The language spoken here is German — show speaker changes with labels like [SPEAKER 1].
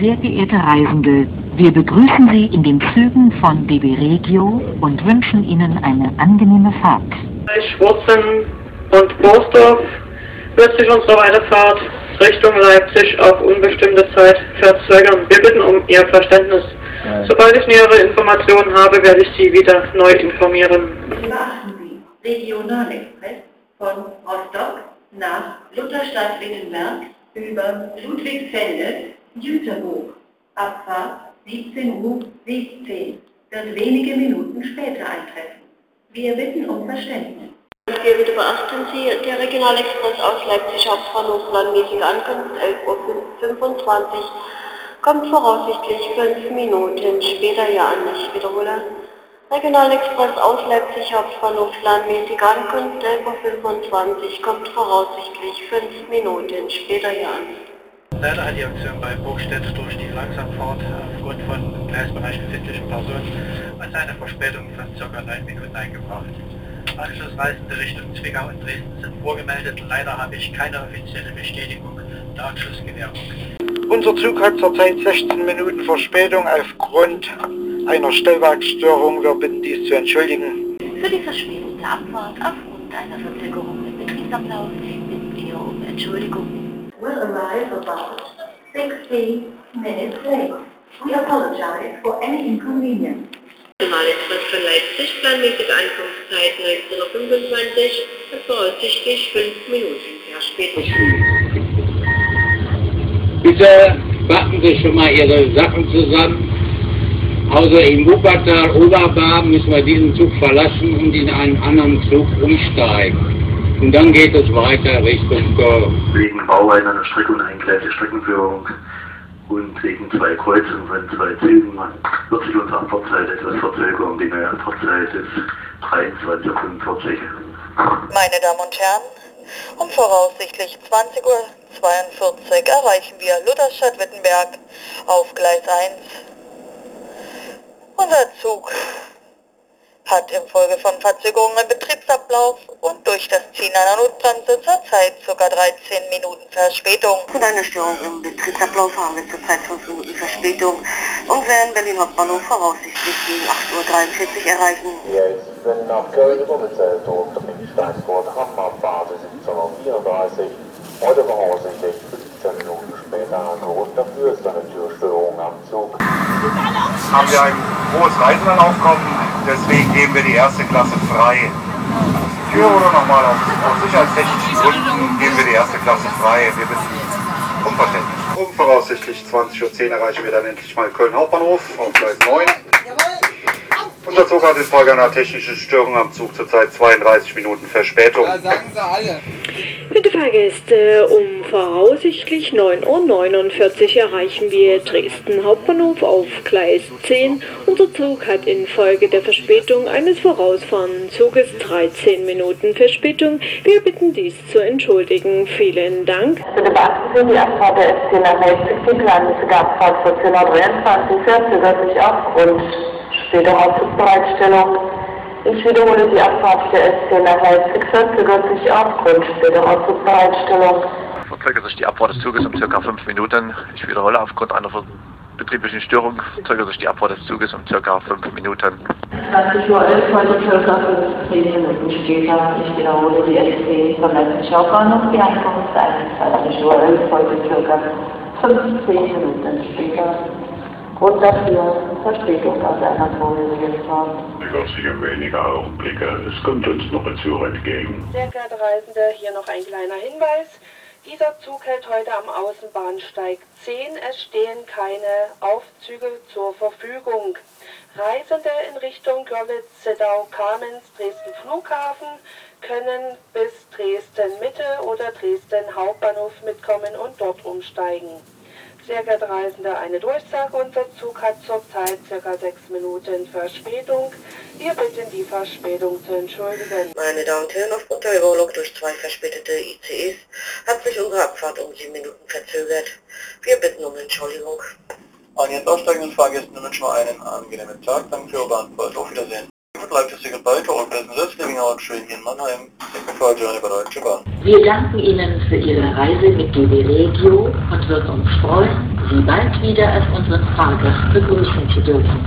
[SPEAKER 1] Sehr geehrte Reisende, wir begrüßen Sie in den Zügen von DB Regio und wünschen Ihnen eine angenehme Fahrt.
[SPEAKER 2] Bei Schwurzen und Borsdorf wird sich unsere Weiterfahrt Richtung Leipzig auf unbestimmte Zeit verzögern. Wir bitten um Ihr Verständnis. Sobald ich nähere Informationen habe, werde ich Sie wieder neu informieren.
[SPEAKER 3] Beachten Sie Regionalexpress von Rostock nach Lutherstadt-Wittenberg über Ludwigsfelde, Jüterburg. Abfahrt 17 Uhr 17 wird wenige Minuten später eintreffen. Wir bitten um Verständnis.
[SPEAKER 4] Wir bitte beachten Sie, der Regionalexpress aus Leipzig Hauptbahnhof planmäßige Ankunft 11.25 Uhr kommt voraussichtlich 5 Minuten später hier an. Ich wiederhole. Regionalexpress aus Leipzig Hauptbahnhof planmäßige Ankunft 11.25 Uhr kommt voraussichtlich 5 Minuten später hier an.
[SPEAKER 5] Leider hat die Aktion bei Burgstedt durch die Langsamfahrt aufgrund von Gleisbereich befindlichen Personen als eine Verspätung von ca. 9 Minuten eingebracht. Anschlussreisende Richtung Zwickau und Dresden sind vorgemeldet. Leider habe ich keine offizielle Bestätigung der Anschlussgewährung.
[SPEAKER 6] Unser Zug hat zurzeit 16 Minuten Verspätung aufgrund einer Stellwerksstörung. Wir bitten dies zu entschuldigen.
[SPEAKER 3] Für die Verspätung der Abfahrt aufgrund einer Verzögerung im Betriebsablauf bitten wir um Entschuldigung. Will arrive about 16 minutes late. We apologize for any inconvenience.
[SPEAKER 4] Regionalexpress von Leipzig planmäßige Ankunftszeit 19.25 Uhr voraussichtlich 5 Minuten Verspätung.
[SPEAKER 7] Bitte packen Sie schon mal Ihre Sachen zusammen. Also im Wuppertal Oberbahn müssen wir diesen Zug verlassen und in einen anderen Zug umsteigen. Und dann geht es weiter Richtung Köln.
[SPEAKER 8] wegen Bauwein an der Strecke und eingeklärte Streckenführung und wegen zwei Kreuzungen von zwei Zügen wird sich unsere Abfahrtzeit etwas verzögern. Die neue Abfahrtzeit ist 23.45 Uhr.
[SPEAKER 9] Meine Damen und Herren, um voraussichtlich 20.42 Uhr erreichen wir Lutherstadt-Wittenberg auf Gleis 1. Unser Zug hat infolge von Verzögerungen im Betriebsablauf und durch das Ziehen einer Notbremse zurzeit ca. 13 Minuten Verspätung. Mit einer Störung im Betriebsablauf haben wir zurzeit 5 Minuten Verspätung und werden Berlin Hauptbahnhof voraussichtlich gegen 8.43 Uhr erreichen.
[SPEAKER 10] Jetzt nach Köln übergezählt durch den Steinsburg Hammerphase 1734. Heute voraussichtlich 15 Minuten später. Grund dafür ist eine Türstörung am Zug.
[SPEAKER 11] haben wir ein hohes Reisenanlaufkommen, deswegen geben wir die erste Klasse frei. Für oder nochmal aus, aus sicherheitstechnischen Gründen geben wir die erste Klasse frei. Wir bitten um Verständnis. Um voraussichtlich 20.10 Uhr erreichen wir dann endlich mal Köln Hauptbahnhof auf Gleis 9. Unser Zug hat infolge einer technischen Störung am Zug zurzeit 32 Minuten Verspätung.
[SPEAKER 12] Bitte Fahrgäste, um voraussichtlich 9.49 Uhr erreichen wir Dresden Hauptbahnhof auf Gleis 10. Unser Zug hat infolge der Verspätung eines vorausfahrenden Zuges 13 Minuten Verspätung. Wir bitten dies zu entschuldigen. Vielen Dank.
[SPEAKER 9] Bitte beachten Sie die Abfahrt der S10 nach Leipzig. Die planmäßige Abfahrt 14.23 Uhr verzögert sich aufgrund späterer Zugbereitstellung. Ich wiederhole die Abfahrt der S10 nach Leipzig verzögert sich aufgrund späterer Zugbereitstellung.
[SPEAKER 13] verzögert sich die Abfahrt des Zuges um circa 5 Minuten. Ich wiederhole, aufgrund einer betrieblichen Störung verzögert sich die Abfahrt des Zuges um circa 5 Minuten.
[SPEAKER 14] 20.11 Uhr, heute circa 15 Minuten später. Ich wiederhole die S10 vom Leipzig Hauptbahnhof. Die Ankunft 21.11 Uhr, heute circa 15 Minuten später. Grund dafür Verspätung aus einer vorherigen Fahrt.
[SPEAKER 10] Über sicher wenige Augenblicke. Es kommt uns noch ein Zug entgegen.
[SPEAKER 15] Sehr geehrte Reisende, hier noch ein kleiner Hinweis. Dieser Zug hält heute am Außenbahnsteig 10. Es stehen keine Aufzüge zur Verfügung. Reisende in Richtung Görlitz, Zittau, Kamenz, Dresden Flughafen können bis Dresden Mitte oder Dresden Hauptbahnhof mitkommen und dort umsteigen. Sehr geehrte Reisende, eine Durchsage. Unser Zug hat zurzeit circa sechs Minuten Verspätung. Wir bitten die Verspätung zu entschuldigen.
[SPEAKER 9] Meine Damen und Herren, aufgrund der Überholung durch zwei verspätete ICEs hat sich unsere Abfahrt um sieben Minuten verzögert. Wir bitten um Entschuldigung.
[SPEAKER 16] An jetzt aussteigenden Fahrgästen wünschen wir einen angenehmen Tag. Danke für Ihre Beantwortung. Auf Wiedersehen. Leipzig Siegel Balke und Pleasant Living Out Schweden in Mannheim. Technical Journey bei Deutsche Bahn.
[SPEAKER 1] Wir danken Ihnen für Ihre Reise mit DB Regio und würden uns freuen, Sie bald wieder als unseren Fahrgast begrüßen zu dürfen.